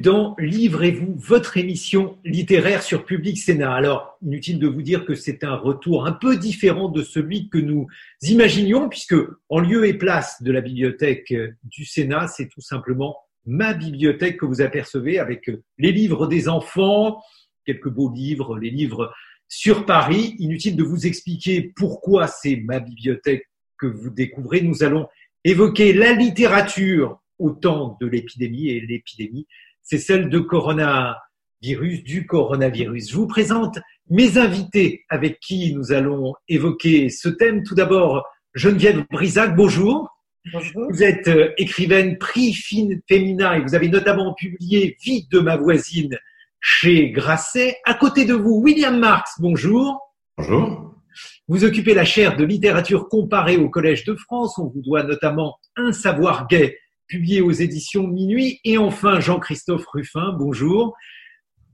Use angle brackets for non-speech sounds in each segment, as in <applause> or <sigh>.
Dans Livrez-vous, votre émission littéraire sur Public Sénat. Alors, inutile de vous dire que c'est un retour un peu différent de celui que nous imaginions, puisque en lieu et place de la bibliothèque du Sénat, c'est tout simplement ma bibliothèque que vous apercevez avec les livres des enfants, quelques beaux livres, les livres sur Paris. Inutile de vous expliquer pourquoi c'est ma bibliothèque que vous découvrez. Nous allons évoquer la littérature au temps de l'épidémie et l'épidémie, c'est celle de coronavirus, du coronavirus. Je vous présente mes invités avec qui nous allons évoquer ce thème. Tout d'abord, Geneviève Brisac, bonjour. Bonjour. Vous êtes euh, écrivaine prix féminin et vous avez notamment publié Vie de ma voisine chez Grasset. À côté de vous, William Marx, bonjour. Bonjour. Vous occupez la chaire de littérature comparée au Collège de France. On vous doit notamment Un savoir gay publié aux éditions Minuit. Et enfin, Jean-Christophe Ruffin, bonjour.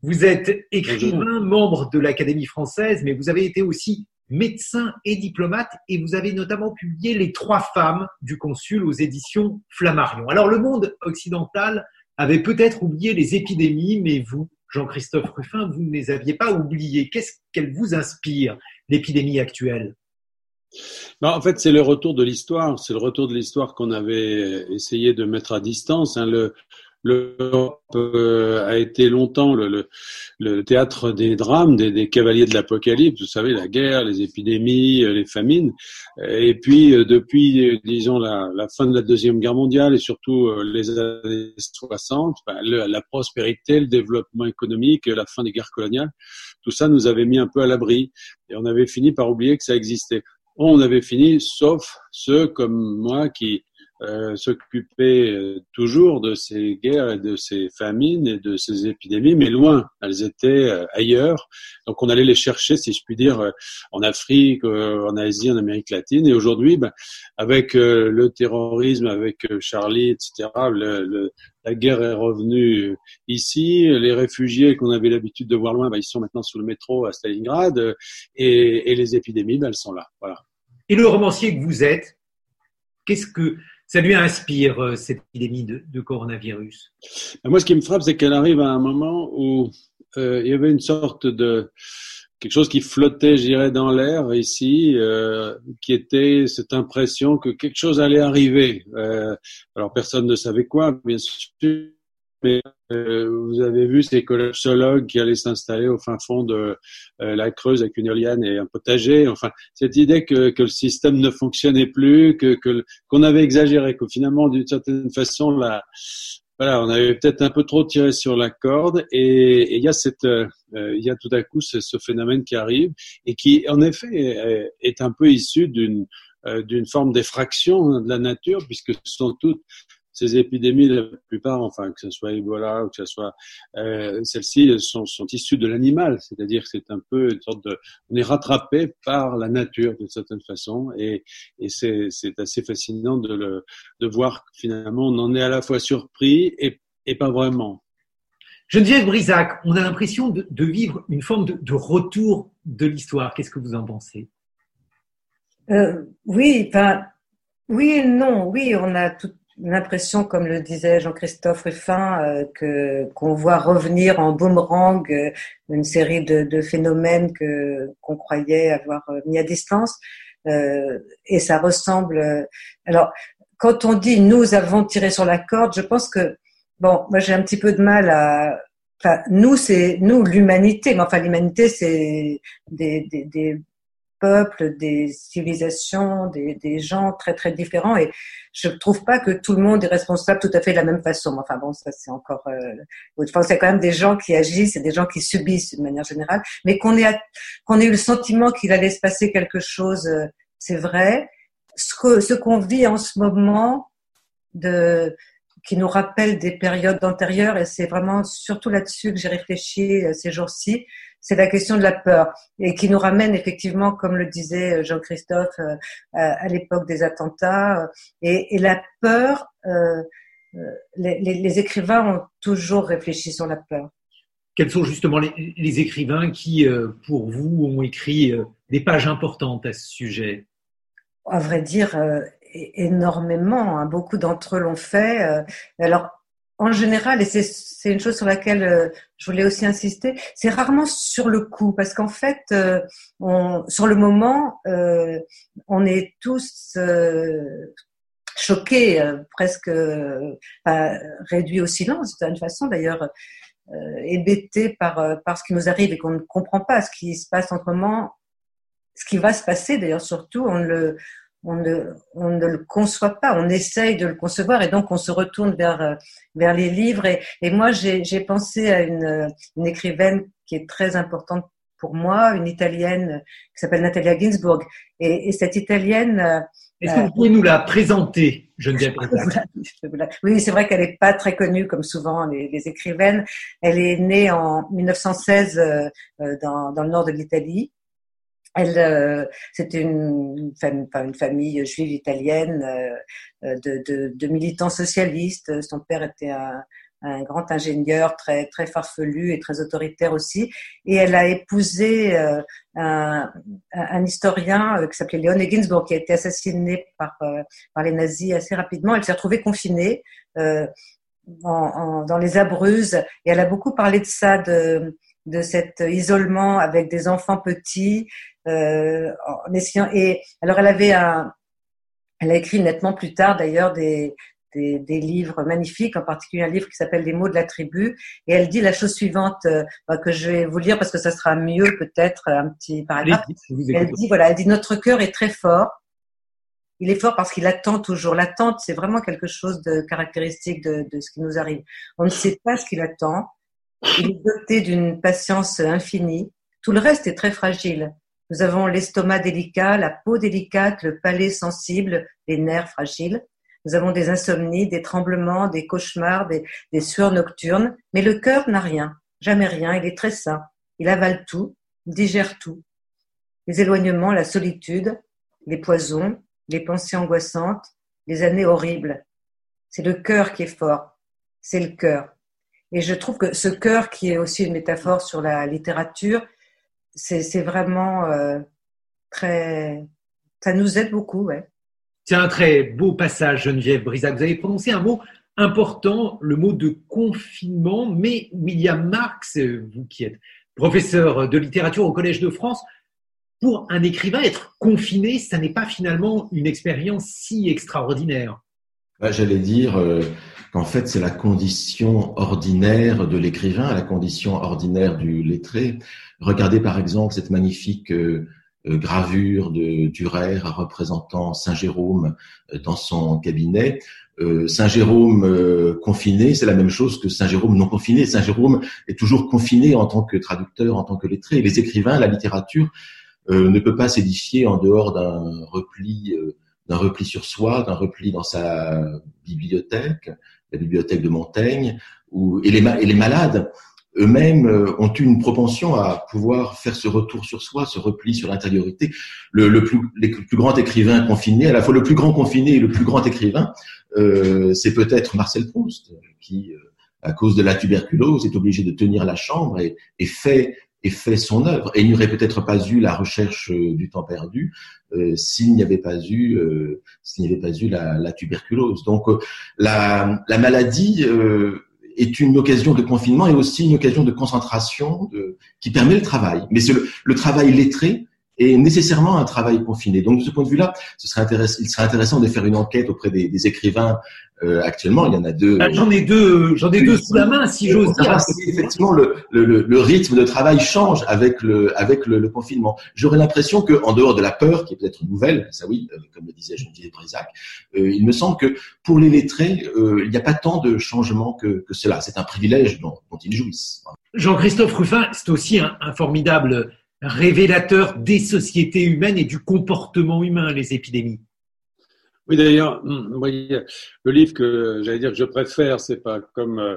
Vous êtes écrivain, Bonjour. membre de l'Académie française, mais vous avez été aussi médecin et diplomate et vous avez notamment publié Les trois femmes du consul aux éditions Flammarion. Alors le monde occidental avait peut-être oublié les épidémies, mais vous, Jean-Christophe Ruffin, vous ne les aviez pas oubliées. Qu'est-ce qu'elle vous inspire, l'épidémie actuelle? En fait, c'est le retour de l'histoire. C'est le retour de l'histoire qu'on avait essayé de mettre à distance. Hein. Le, L'Europe euh, a été longtemps le, théâtre des drames, des, cavaliers de l'apocalypse. Vous savez, la guerre, les épidémies, euh, les famines. Et puis, euh, depuis, disons, la, fin de la Deuxième Guerre mondiale et surtout les années 60, ben, la prospérité, le développement économique, la fin des guerres coloniales, tout ça nous avait mis un peu à l'abri. Et on avait fini par oublier que ça existait. On avait fini, sauf ceux comme moi qui euh, s'occupaient euh, toujours de ces guerres et de ces famines et de ces épidémies, mais loin. Elles étaient euh, ailleurs. Donc on allait les chercher, si je puis dire, euh, en Afrique, en Asie, en Amérique latine. Et aujourd'hui, ben, avec le terrorisme, avec Charlie, etc., la guerre est revenue ici. Les réfugiés qu'on avait l'habitude de voir loin, ben, ils sont maintenant sous le métro à Stalingrad. Et, les épidémies, ben, elles sont là. Et le romancier que vous êtes, qu'est-ce que ça lui inspire, euh, cette épidémie de, coronavirus Ben, Moi, ce qui me frappe, c'est qu'elle arrive à un moment où euh, il y avait une sorte de quelque chose qui flottait, je dirais, dans l'air ici, euh, qui était cette impression que quelque chose allait arriver. Alors personne ne savait quoi, bien sûr. Mais euh, vous avez vu ces collapsologues qui allaient s'installer au fin fond de euh, la Creuse avec une éolienne et un potager. Enfin, cette idée que, que le système ne fonctionnait plus, que qu'on avait exagéré, que finalement, d'une certaine façon, la, voilà, on avait peut-être un peu trop tiré sur la corde et il y a cette, euh, y a tout à coup ce, phénomène qui arrive et qui, en effet, est, est un peu issu d'une d'une forme d'effraction de la nature puisque ce sont toutes ces épidémies, la plupart, enfin que ce soit Ebola ou que ce soit euh, celles-ci, sont, sont issues de l'animal, c'est-à-dire que c'est un peu une sorte de, on est rattrapé par la nature d'une certaine façon et, et c'est c'est assez fascinant de le de voir que finalement on en est à la fois surpris et, et pas vraiment. Geneviève Brisac, on a l'impression de, de vivre une forme de, de retour de l'histoire. Qu'est-ce que vous en pensez? Euh, oui, enfin, oui et non. Oui, on a toute l'impression, comme le disait Jean-Christophe Ruffin, euh, que qu'on voit revenir en boomerang euh, une série de, de phénomènes que qu'on croyait avoir euh, mis à distance. Euh, et ça ressemble. euh, alors, quand on dit nous avons tiré sur la corde, je pense que bon, moi j'ai un petit peu de mal à. Enfin, nous c'est nous l'humanité, mais enfin l'humanité c'est des, des, des des civilisations, des, gens très très différents et je trouve pas que tout le monde est responsable tout à fait de la même façon. Enfin bon, ça c'est encore. Euh, y a quand même des gens qui agissent et des gens qui subissent d'une manière générale, mais qu'on ait qu'on ait eu le sentiment qu'il allait se passer quelque chose, euh, c'est vrai. Ce qu'on vit en ce moment qui nous rappellent des périodes antérieures et c'est vraiment surtout là-dessus que j'ai réfléchi ces jours-ci. C'est la question de la peur et qui nous ramène effectivement, comme le disait Jean-Christophe, à l'époque des attentats. Et, et la peur, les, les, les écrivains ont toujours réfléchi sur la peur quels sont justement les, écrivains qui, euh, pour vous, ont écrit euh, des pages importantes à ce sujet? À vrai dire, euh, énormément. Hein. Beaucoup d'entre eux l'ont fait. Alors, en général, et c'est une chose sur laquelle je voulais aussi insister, c'est rarement sur le coup, parce qu'en fait, on, sur le moment, on est tous choqués, presque réduits au silence, d'une façon d'ailleurs euh, hébété par, euh, par ce qui nous arrive et qu'on ne comprend pas ce qui se passe en ce ce qui va se passer d'ailleurs surtout, on le, on ne, on ne le conçoit pas, on essaye de le concevoir et donc on se retourne vers, euh, vers les livres. Et, et moi, j'ai pensé à une, une écrivaine qui est très importante pour moi, une italienne qui s'appelle Natalia Ginsburg. Et, et cette italienne, est-ce que vous pouvez nous la présenter, Geneviève <laughs> Oui, c'est vrai qu'elle n'est pas très connue comme souvent les, écrivaines. Elle est née en 1916 euh, euh, dans, dans le nord de l'Italie. Elle, euh, c'était une, une, famille juive italienne de, de, de, militants socialistes. Son père était un, grand ingénieur très très farfelu et très autoritaire aussi. Et elle a épousé euh, un, historien euh, qui s'appelait Léon Ginsburg, qui a été assassiné par euh, par les nazis assez rapidement. Elle s'est retrouvée confinée en, dans les Abruzes et elle a beaucoup parlé de ça, de de cet isolement avec des enfants petits, en essayant. Et alors elle avait un, elle a écrit nettement plus tard d'ailleurs des, des, livres magnifiques, en particulier un livre qui s'appelle Les mots de la tribu. Et elle dit la chose suivante euh, que je vais vous lire parce que ça sera mieux peut-être un petit paragraphe. elle dit voilà, elle dit notre cœur est très fort. Il est fort parce qu'il attend toujours. L'attente, c'est vraiment quelque chose de caractéristique de, de ce qui nous arrive. On ne sait pas ce qu'il attend. Il est doté d'une patience infinie. Tout le reste est très fragile. Nous avons l'estomac délicat, la peau délicate, le palais sensible, les nerfs fragiles. Nous avons des insomnies, des tremblements, des cauchemars, des, sueurs nocturnes, mais le cœur n'a rien, jamais rien, il est très sain. Il avale tout, digère tout. Les éloignements, la solitude, les poisons, les pensées angoissantes, les années horribles. C'est le cœur qui est fort, c'est le cœur. Et je trouve que ce cœur, qui est aussi une métaphore sur la littérature, c'est vraiment euh, très... Ça nous aide beaucoup, ouais. C'est un très beau passage, Geneviève Brisac. Vous avez prononcé un mot important, le mot de confinement, mais William Marx, vous qui êtes professeur de littérature au Collège de France, pour un écrivain, être confiné, ça n'est pas finalement une expérience si extraordinaire. J'allais dire euh, qu'en fait, c'est la condition ordinaire de l'écrivain, la condition ordinaire du lettré. Regardez par exemple cette magnifique euh, euh, gravure de Durer représentant Saint Jérôme euh, dans son cabinet. Euh, Saint Jérôme confiné, c'est la même chose que Saint Jérôme non confiné. Saint Jérôme est toujours confiné en tant que traducteur, en tant que lettré. Les écrivains, la littérature ne peut pas s'édifier en dehors d'un repli, d'un repli sur soi, d'un repli dans sa bibliothèque, la bibliothèque de Montaigne, ou, et, les, les malades eux-mêmes euh, ont eu une propension à pouvoir faire ce retour sur soi, ce repli sur l'intériorité. Le, plus, plus grand écrivain confiné, à la fois le plus grand confiné et le plus grand écrivain, euh, c'est peut-être Marcel Proust, qui, euh, à cause de la tuberculose, est obligé de tenir la chambre et, et fait et fait son œuvre. Et il n'y aurait peut-être pas eu la recherche euh, du temps perdu euh, s'il n'y avait pas eu s'il n'y avait pas eu la, la tuberculose. Donc la, la maladie est une occasion de confinement et aussi une occasion de concentration de, qui permet le travail. Mais c'est le, le, travail lettré est nécessairement un travail confiné. Donc de ce point de vue-là, ce serait intéressant, il serait intéressant de faire une enquête auprès des, des écrivains euh, actuellement. Il y en a deux. Ah, j'en ai deux, j'en ai deux sous la main, si j'ose dire. Effectivement, le, le, le, rythme de travail change avec le avec le, confinement. J'aurais l'impression que, en dehors de la peur, qui est peut-être nouvelle, ça oui, euh, comme le disait Jean-Pierre Brisac, euh, il me semble que pour les lettrés, euh, il n'y a pas tant de changements que, que cela. C'est un privilège dont, dont ils jouissent. Jean-Christophe Ruffin, c'est aussi un, un formidable révélateur des sociétés humaines et du comportement humain, les épidémies. Oui, d'ailleurs, hum, le livre que j'allais dire que je préfère, c'est pas comme euh,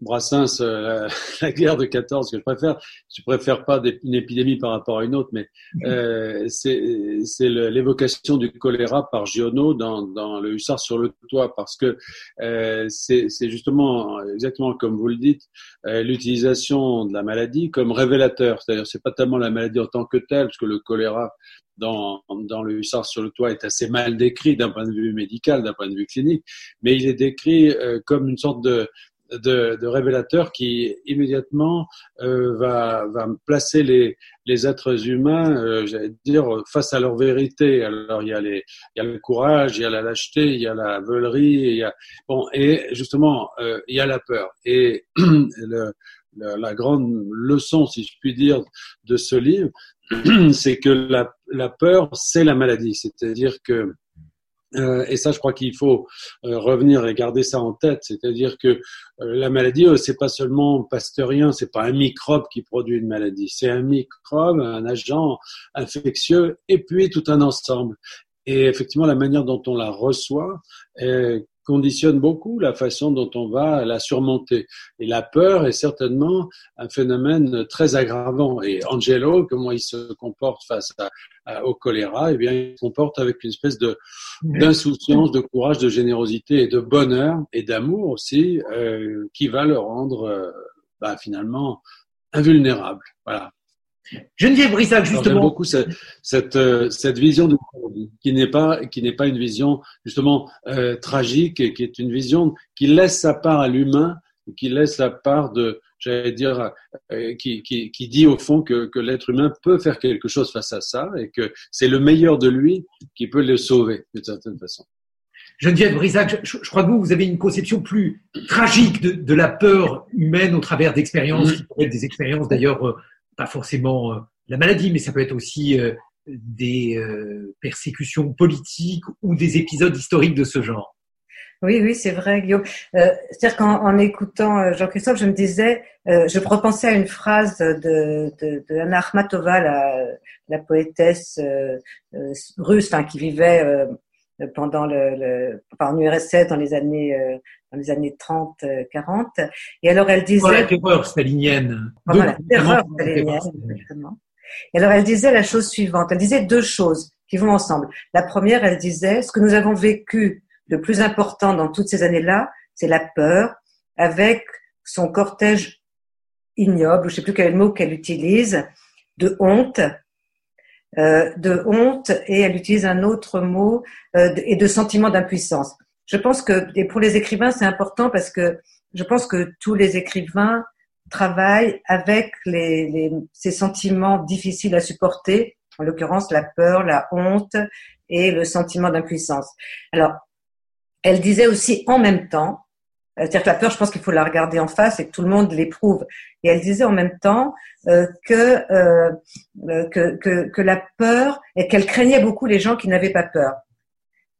Brassens, euh, la, <laughs> guerre de 14 que je préfère. Je préfère pas une épidémie par rapport à une autre, mais mhm. euh, c'est l'évocation du choléra par Giono dans, dans le Hussard sur le toit, parce que euh, c'est justement exactement comme vous le dites, euh, l'utilisation de la maladie comme révélateur. C'est-à-dire, c'est pas tellement la maladie en tant que telle, parce que le choléra dans, dans le hussard sur le toit est assez mal décrit d'un point de vue médical, d'un point de vue clinique, mais il est décrit euh, comme une sorte de, de, de, révélateur qui immédiatement euh, va, va placer les, les êtres humains, euh, j'allais dire, face à leur vérité. Alors il y a les, il y a le courage, il y a la lâcheté, il y a la veulerie, il y a bon et justement euh, il y a la peur. Et <clears throat> le, la grande leçon, si je puis dire, de ce livre, <clears throat> c'est que la, peur, c'est la maladie. C'est-à-dire que euh, et ça, je crois qu'il faut euh, revenir et garder ça en tête. C'est-à-dire que euh, la maladie, c'est pas seulement pasteurien, c'est pas un microbe qui produit une maladie, c'est un microbe, un agent infectieux, et puis tout un ensemble. Et effectivement, la manière dont on la reçoit conditionne beaucoup la façon dont on va la surmonter. Et la peur est certainement un phénomène très aggravant. Et Angelo, comment il se comporte face au choléra Eh bien, il se comporte avec une espèce de d'insouciance, de courage, de générosité et de bonheur et d'amour aussi, euh, qui va le rendre euh, bah, finalement invulnérable. Voilà. Geneviève Brissac, justement. J'aime beaucoup cette, cette, euh, cette vision de qui n'est pas qui n'est pas une vision justement euh, tragique, et qui est une vision qui laisse sa part à l'humain, qui laisse sa part de, j'allais dire, euh, qui, qui, qui, dit au fond que, que l'être humain peut faire quelque chose face à ça et que c'est le meilleur de lui qui peut le sauver d'une certaine façon. Geneviève Brisac, je, je, crois que vous, vous avez une conception plus tragique de, de la peur humaine au travers d'expériences, qui peuvent être des expériences d'ailleurs pas forcément euh, la maladie, mais ça peut être aussi euh, des euh, persécutions politiques ou des épisodes historiques de ce genre. Oui, oui, c'est vrai, Guillaume. C'est-à-dire qu'en écoutant Jean-Christophe, je me disais, je repensais à une phrase de, de, de Anna Akhmatova, la, la poétesse russe, enfin, qui vivait pendant le, le en URSS dans les années dans les années 30, 40. Euh, Et alors elle disait... Voilà, terreur stalinienne. Voilà, terreur stalinienne, exactement. Et alors elle disait la chose suivante, elle disait deux choses qui vont ensemble. La première, elle disait, ce que nous avons vécu de plus important dans toutes ces années-là, c'est la peur, avec son cortège ignoble, je sais plus quel mot qu'elle utilise, de honte, euh, de honte, et elle utilise un autre mot, euh, et de sentiment d'impuissance je pense que, et pour les écrivains, c'est important parce que je pense que tous les écrivains travaillent avec les, les, ces sentiments difficiles à supporter, en l'occurrence la peur, la honte et le sentiment d'impuissance. Alors, elle disait aussi en même temps, c'est-à-dire que la peur, je pense qu'il faut la regarder en face et que tout le monde l'éprouve. Et elle disait en même temps euh, que, euh, que, que, que, la peur et qu'elle craignait beaucoup les gens qui n'avaient pas peur.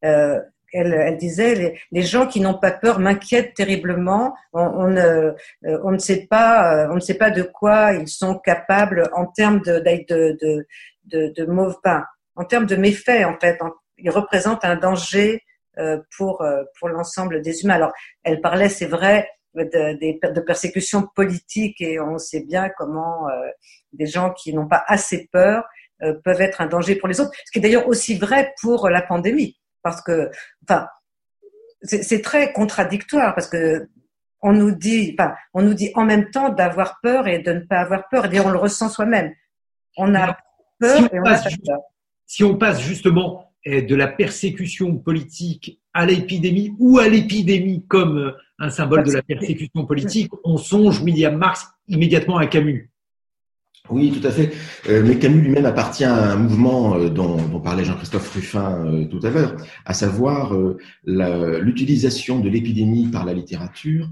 Euh, elle, elle, disait les, gens qui n'ont pas peur m'inquiètent terriblement. On, on, euh, on, ne sait pas, euh, on ne sait pas de quoi ils sont capables en termes de de de de, de mauvais pain, en termes de méfaits en fait. Ils représentent un danger euh, pour pour l'ensemble des humains. Alors, elle parlait, c'est vrai, de, de, persécutions politiques et on sait bien comment des gens qui n'ont pas assez peur peuvent être un danger pour les autres. Ce qui est d'ailleurs aussi vrai pour la pandémie parce que, enfin, c'est très contradictoire parce que on nous dit, enfin, on nous dit en même temps d'avoir peur et de ne pas avoir peur. Et on le ressent soi-même. On a peur si et on, a peur. Si on passe justement eh, de la persécution politique à l'épidémie ou à l'épidémie comme euh, un symbole de la persécution politique, on songe William Marx immédiatement à Camus. Oui, tout à fait. Euh, mais Camus lui-même appartient à un mouvement euh, dont, dont parlait Jean-Christophe Ruffin euh, tout à l'heure, à savoir l'utilisation de l'épidémie par la littérature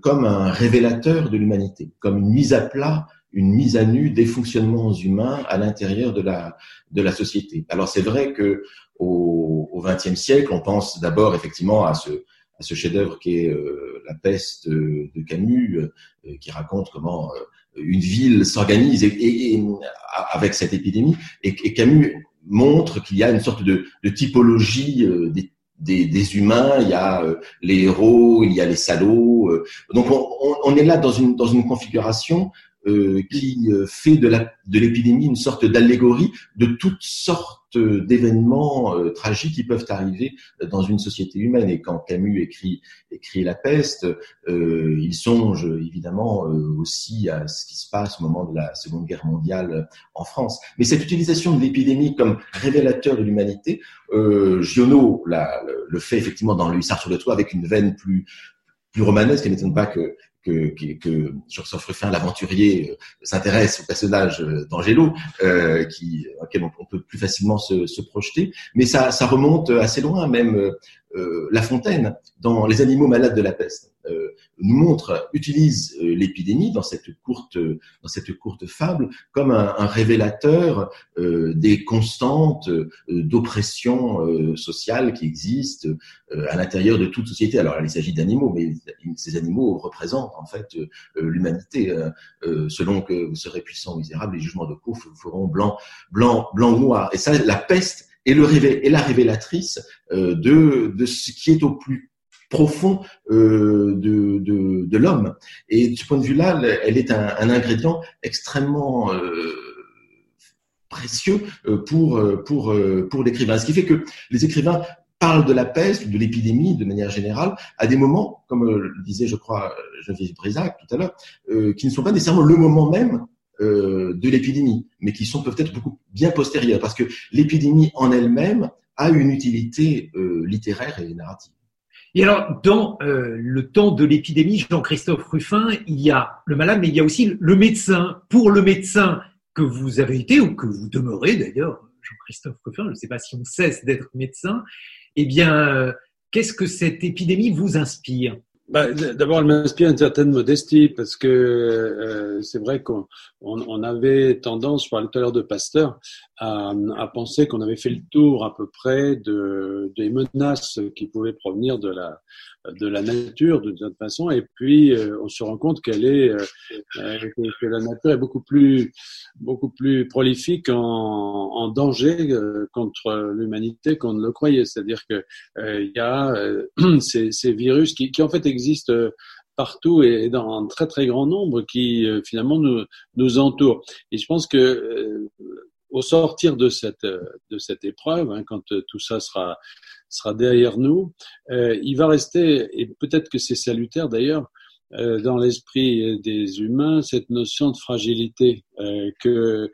comme un révélateur de l'humanité, comme une mise à plat, une mise à nu des fonctionnements humains à l'intérieur de la de la société. Alors c'est vrai que au XXe siècle, on pense d'abord effectivement à ce à ce chef-d'œuvre qui est La peste de, Camus, qui raconte comment une ville s'organise et, avec cette épidémie. Et, Camus montre qu'il y a une sorte de, de typologie des, des, des, humains, il y a les héros, il y a les salauds. donc on, on, est là dans une, dans une configuration euh, qui euh, fait de l'épidémie de une sorte d'allégorie de toutes sortes d'événements euh, tragiques qui peuvent arriver dans une société humaine. Et quand Camus écrit, écrit La peste, euh, il songe évidemment aussi à ce qui se passe au moment de la Seconde Guerre mondiale en France. Mais cette utilisation de l'épidémie comme révélateur de l'humanité, euh, Giono le fait effectivement dans Le Hussard sur le toit avec une veine plus plus romanesque, qui n'étonne pas que que, que, que Ruffin, l'aventurier, euh, s'intéresse au personnage euh, d'Angelo, euh, qui, auquel on, peut plus facilement se, projeter. Mais ça, ça remonte assez loin, même euh, La Fontaine, dans Les animaux malades de la peste, nous montre, utilise euh, l'épidémie dans cette courte, dans cette courte fable comme un, un révélateur des constantes d'oppression sociale qui existent à l'intérieur de toute société. Alors, il s'agit d'animaux, mais ces animaux représentent en fait l'humanité. selon que vous serez puissant ou misérable, les jugements de cour feront blanc, blanc, blanc ou noir. Et ça, la peste est, le est la révélatrice euh, de, de ce qui est au plus profond euh, de, l'homme. Et de ce point de vue-là, elle est un, ingrédient extrêmement euh, précieux euh, pour, l'écrivain. Ce qui fait que les écrivains parlent de la peste, de l'épidémie de manière générale, à des moments, comme le disait, je crois, Geneviève Brisac tout à l'heure, qui ne sont pas nécessairement le moment même de l'épidémie, mais qui sont peut-être beaucoup bien postérieurs, parce que l'épidémie en elle-même a une utilité littéraire et narrative. Et alors, dans euh, le temps de l'épidémie, Jean-Christophe Ruffin, il y a le malade, mais il y a aussi le médecin. Pour le médecin que vous avez été, ou que vous demeurez d'ailleurs, Jean-Christophe Ruffin, je ne sais pas si on cesse d'être médecin, eh bien, qu'est-ce que cette épidémie vous inspire? Bah, D'abord, elle m'inspire une certaine modestie parce que euh, c'est vrai qu'on on, avait tendance, je parlais tout à l'heure de Pasteur, à, à penser qu'on avait fait le tour à peu près de, des menaces qui pouvaient provenir de la, de la nature d'une certaine façon. Et puis, euh, on se rend compte qu'elle est, euh, que, la nature est beaucoup plus, beaucoup plus prolifique en, en danger contre l'humanité qu'on ne le croyait. C'est-à-dire que il y a <clears throat> ces, ces virus qui, qui en fait existe euh, partout et dans un très très grand nombre qui euh, finalement nous, nous entourent. Et je pense que euh, au sortir de cette de cette épreuve, hein, quand tout ça sera sera derrière nous, il va rester et peut-être que c'est salutaire d'ailleurs dans l'esprit des humains cette notion de fragilité que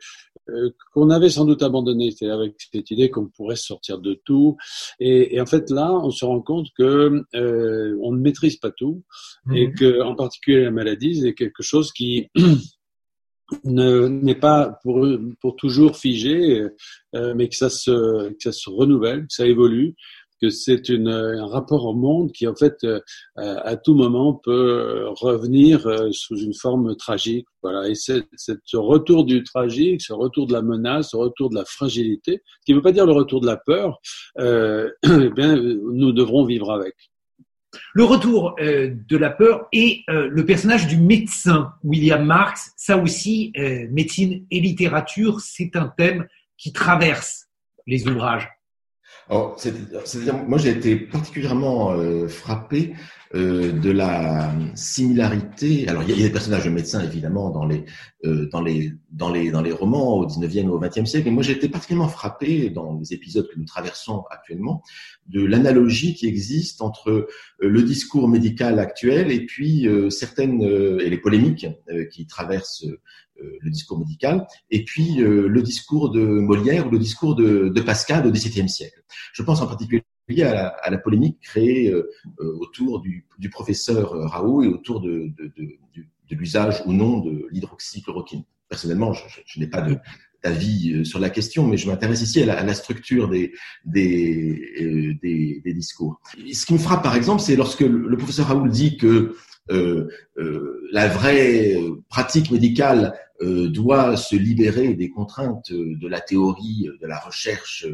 euh, qu'on avait sans doute abandonné, c'est avec cette idée qu'on pourrait sortir de tout. Et, et, en fait, là, on se rend compte que euh, on ne maîtrise pas tout et mhm. que, en particulier, la maladie, c'est quelque chose qui <clears throat> n'est pas pour, pour toujours figé, euh, mais que ça se que ça se renouvelle, que ça évolue que c'est un rapport au monde qui, en fait, euh, à tout moment peut revenir euh, sous une forme tragique. Voilà. Et c'est ce retour du tragique, ce retour de la menace, ce retour de la fragilité, qui ne veut pas dire le retour de la peur, euh, <clears throat> eh bien, nous devrons vivre avec. Le retour de la peur et le personnage du médecin, William Marx, ça aussi, médecine et littérature, c'est un thème qui traverse les ouvrages. Alors, moi, j'ai été particulièrement euh, frappé euh, de la similarité. Alors, il y, a, des personnages de médecins, évidemment, dans les, euh, dans les, dans les, dans les romans au 19e ou au 20e siècle. Mais moi, j'ai été particulièrement frappé dans les épisodes que nous traversons actuellement de l'analogie qui existe entre le discours médical actuel et puis certaines et les polémiques qui traversent euh, le discours médical, et puis euh, le discours de Molière ou le discours de, de Pascal au XVIIe siècle. Je pense en particulier à la, polémique créée euh, autour du, professeur Raoult et autour de, l'usage ou non de l'hydroxychloroquine. Personnellement, je, n'ai pas d'avis sur la question, mais je m'intéresse ici à la, structure des, discours. ce qui me frappe, par exemple, c'est lorsque le professeur Raoult dit que euh, euh, la vraie pratique médicale euh, doit se libérer des contraintes de la théorie, de la recherche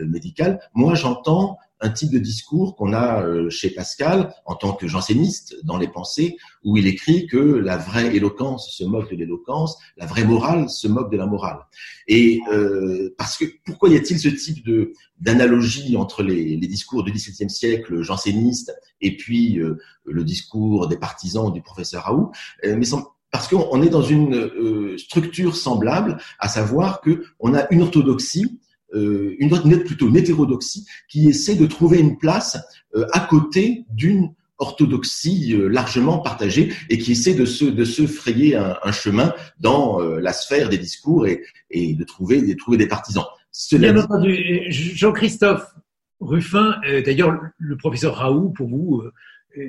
médicale. Moi, j'entends un type de discours qu'on a euh, chez Pascal en tant que janséniste dans les pensées, où il écrit que la vraie éloquence se moque de l'éloquence, la vraie morale se moque de la morale. Et euh, parce que pourquoi y a-t-il ce type de d'analogie entre les, discours du XVIIe siècle janséniste et puis euh, le discours des partisans du professeur Raoult? Mais parce qu'on est dans une structure semblable, à savoir que on a une orthodoxie euh, une, plutôt une hétérodoxie qui essaie de trouver une place euh, à côté d'une orthodoxie euh, largement partagée et qui essaie de se, de se frayer un, un chemin dans la sphère des discours et, et de, trouver, de trouver des partisans. Bien entendu, Jean-Christophe Ruffin, d'ailleurs le professeur Raoult, pour vous,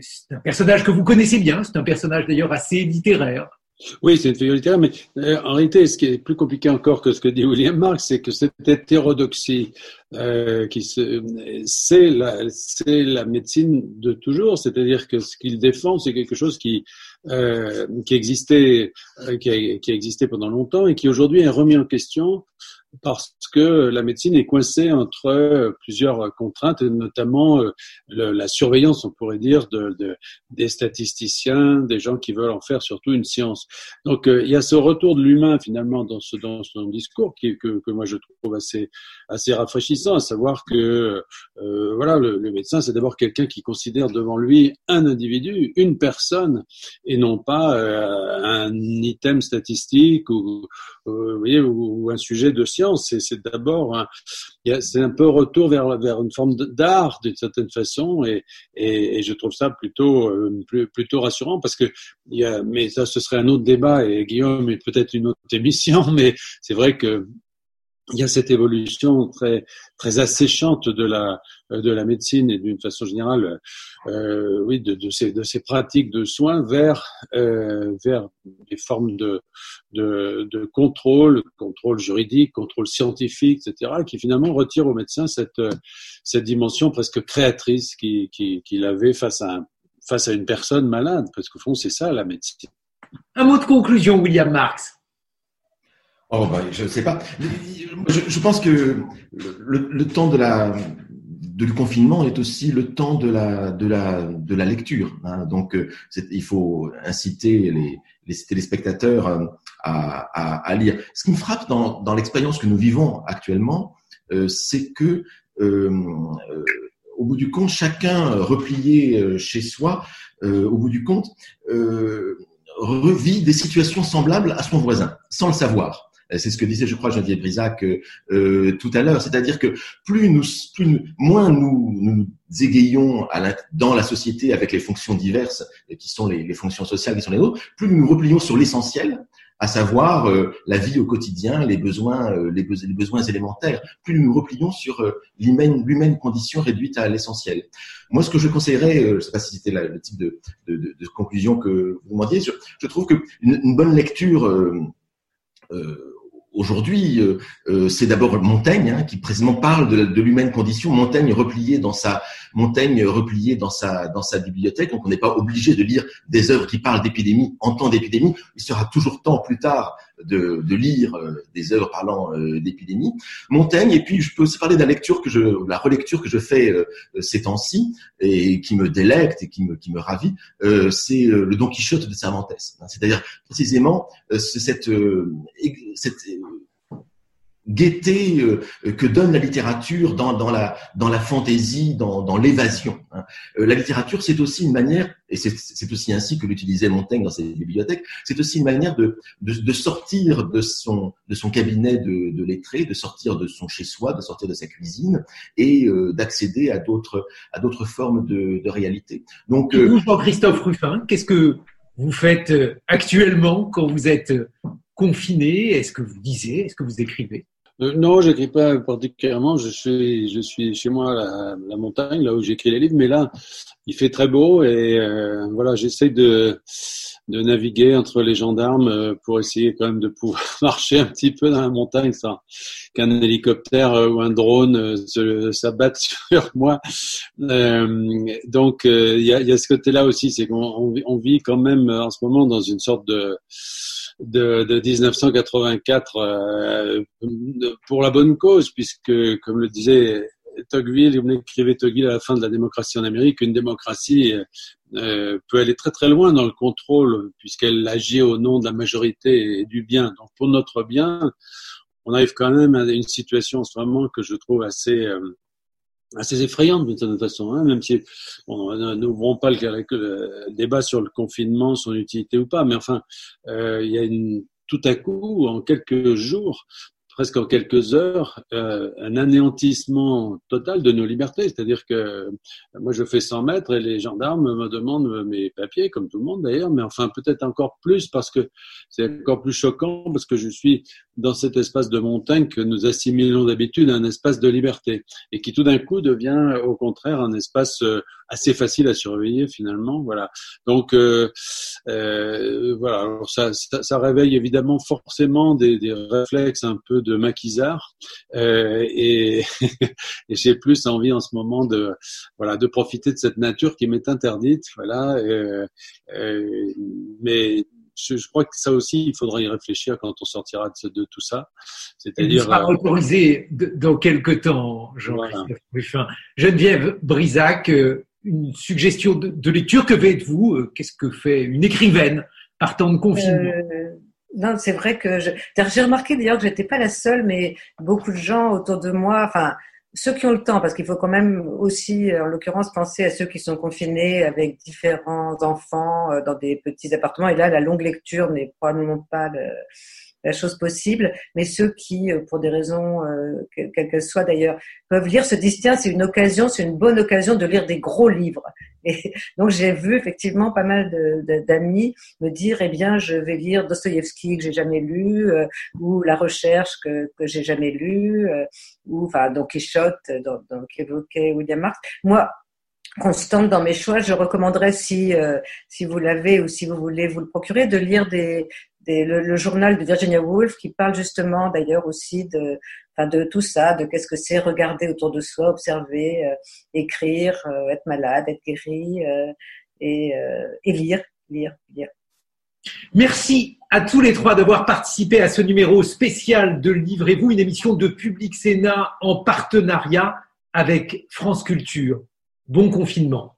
c'est un personnage que vous connaissez bien, c'est un personnage d'ailleurs assez littéraire. Oui, c'est une figure littéraire, mais euh, en réalité, ce qui est plus compliqué encore que ce que dit William Marx, c'est que cette hétérodoxie, euh, c'est la, médecine de toujours, c'est-à-dire que ce qu'il défend, c'est quelque chose qui euh, existait, qui a existé pendant longtemps et qui aujourd'hui est remis en question parce que la médecine est coincée entre euh, plusieurs contraintes, notamment euh, la surveillance, on pourrait dire, de, de, des statisticiens, des gens qui veulent en faire surtout une science. Donc euh, il y a ce retour de l'humain finalement dans, ce, dans son discours que, que moi je trouve assez, assez rafraîchissant, à savoir que voilà, le, médecin c'est d'abord quelqu'un qui considère devant lui un individu, une personne, et non pas un item statistique ou, vous voyez, ou, ou un sujet de science c'est d'abord c'est un peu retour vers, vers une forme d'art d'une certaine façon, et, je trouve ça plutôt euh, plutôt rassurant parce que mais ça ce serait un autre débat et Guillaume est peut-être une autre <laughs> émission, mais c'est vrai que il y a cette évolution très très asséchante de la de la médecine et d'une façon générale, euh, oui, de, de, ces de ces pratiques de soins vers euh, vers des formes de, de de contrôle, contrôle juridique, contrôle scientifique, etc., qui finalement retirent au médecin cette cette dimension presque créatrice qu'il qui, qui avait face à face à une personne malade, parce qu'au fond c'est ça la médecine. Un mot de conclusion, William Marx. Oh, bah, je sais pas. Je, je, pense que le, le, temps de la le confinement est aussi le temps de la de la de la lecture. Hein. Donc, euh, il faut inciter les, les téléspectateurs euh, à, à, à, lire. Ce qui me frappe dans, dans l'expérience que nous vivons actuellement, euh, c'est que euh, au bout du compte, chacun replié chez soi, au bout du compte, revit des situations semblables à son voisin, sans le savoir. Euh, c'est ce que disait, je crois, Geneviève Brisac euh, euh, tout à l'heure. C'est-à-dire que plus nous, plus moins nous, nous égayons à la, dans la société avec les fonctions diverses qui sont les, les, fonctions sociales qui sont les nôtres, plus nous nous replions sur l'essentiel, à savoir la vie au quotidien, les besoins, les, les, besoins élémentaires. Plus nous nous replions sur l'humaine condition réduite à l'essentiel. Moi, ce que je conseillerais, je ne sais pas si c'était le type de, de, de, conclusion que vous demandiez, je, trouve que une, une bonne lecture euh, aujourd'hui, euh, euh, c'est d'abord Montaigne hein, qui précisément parle de, l'humaine condition. Montaigne replié dans sa Montaigne replié dans sa dans sa bibliothèque. Donc on n'est pas obligé de lire des œuvres qui parlent d'épidémie en temps d'épidémie. Il sera toujours temps plus tard de, de lire euh, des œuvres parlant d'épidémie. Montaigne et puis je peux aussi parler de la lecture que je la relecture que je fais ces temps-ci et qui me délecte et qui me qui me ravit. c'est le Don Quichotte de Cervantes. C'est-à-dire précisément cette cette gaieté euh, que donne la littérature dans, dans la, dans la fantaisie, dans, dans l'évasion. Hein. Euh, la littérature, c'est aussi une manière, et c'est aussi ainsi que l'utilisait Montaigne dans ses bibliothèques, c'est aussi une manière de, de, de, sortir de son, de son cabinet de, de lettré, de sortir de son chez-soi, de sortir de sa cuisine et euh, d'accéder à d'autres à d'autres formes de, de réalité. Donc, euh, Jean-Christophe Ruffin, qu'est-ce que vous faites actuellement quand vous êtes confiné? Est-ce que vous lisez? Est-ce que vous écrivez? Euh, non, j'écris pas particulièrement. Je suis, je suis chez moi à la, montagne, là où j'écris les livres. Mais là, il fait très beau et euh, voilà, j'essaie de de naviguer entre les gendarmes euh, pour essayer quand même de pouvoir <laughs> marcher un petit peu dans la montagne sans qu'un hélicoptère ou un drone s'abatte <laughs> sur moi. donc il y a, y, a, ce côté-là aussi, c'est qu'on on vit quand même en ce moment dans une sorte de de, de 1984 euh, pour la bonne cause, puisque, comme le disait Tocqueville, vous écrivez Tocqueville à la fin de la démocratie en Amérique, une démocratie euh, peut aller très très loin dans le contrôle puisqu'elle agit au nom de la majorité et du bien. Donc pour notre bien, on arrive quand même à une situation en ce moment que je trouve assez euh, assez effrayante d'une certaine façon, hein, même si bon, n'ouvrons pas le, le, débat sur le confinement, son utilité ou pas, mais enfin, euh, il y a une, tout à coup, en quelques jours, presque en quelques heures euh, un anéantissement total de nos libertés. C'est-à-dire que moi, je fais 100 mètres et les gendarmes me demandent mes papiers, comme tout le monde d'ailleurs, mais enfin peut-être encore plus parce que c'est encore plus choquant parce que je suis dans cet espace de montagne que nous assimilons d'habitude à un espace de liberté et qui tout d'un coup devient au contraire un espace euh, assez facile à surveiller finalement. Voilà. Donc euh, euh, voilà. Alors ça, ça, ça, réveille évidemment forcément des, des réflexes un peu de maquisard euh, et, <laughs> et j'ai plus envie en ce moment de voilà de profiter de cette nature qui m'est interdite. Voilà. Euh, euh, mais je, je, crois que ça aussi, il faudra y réfléchir quand on sortira de, de tout ça. C'est-à-dire. sera euh, autorisé dans quelques temps, Jean-Christophe voilà. Geneviève Brisac, euh, une suggestion de, de lecture. Que faites-vous euh, Qu'est-ce que fait une écrivaine partant de confinement? Euh, Non, c'est vrai que j'ai remarqué d'ailleurs que j'étais pas la seule, mais beaucoup de gens autour de moi, enfin ceux qui ont le temps, parce qu'il faut quand même aussi, en l'occurrence, penser à ceux qui sont confinés avec différents enfants euh, dans des petits appartements. Et là, la longue lecture n'est probablement pas le, la chose possible, mais ceux qui, euh, pour des raisons, euh, quelles qu'elles soient d'ailleurs, peuvent lire se disent tiens, c'est une occasion, c'est une bonne occasion de lire des gros livres. <laughs> Et donc j'ai vu effectivement pas mal d'amis me dire eh bien je vais lire Dostoïevski que j'ai jamais lu euh, ou La Recherche que que j'ai jamais lu ou enfin Don Quichotte donc qu'évoquait William Marx. Moi constante dans mes choix, je recommanderais si si vous l'avez ou si vous voulez vous le procurer de lire des le, le, journal de Virginia Woolf qui parle justement d'ailleurs aussi de, enfin de tout ça, de qu'est-ce que c'est regarder autour de soi, observer, euh, écrire, euh, être malade, être guéri euh, et, et, lire, lire, lire. Merci à tous les trois d'avoir participé à ce numéro spécial de Livrez-vous, une émission de Public Sénat en partenariat avec France Culture. Bon confinement.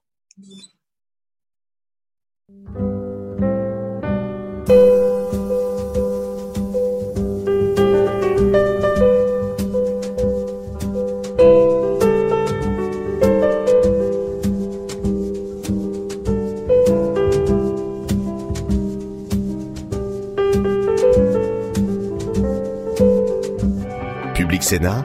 Sénat,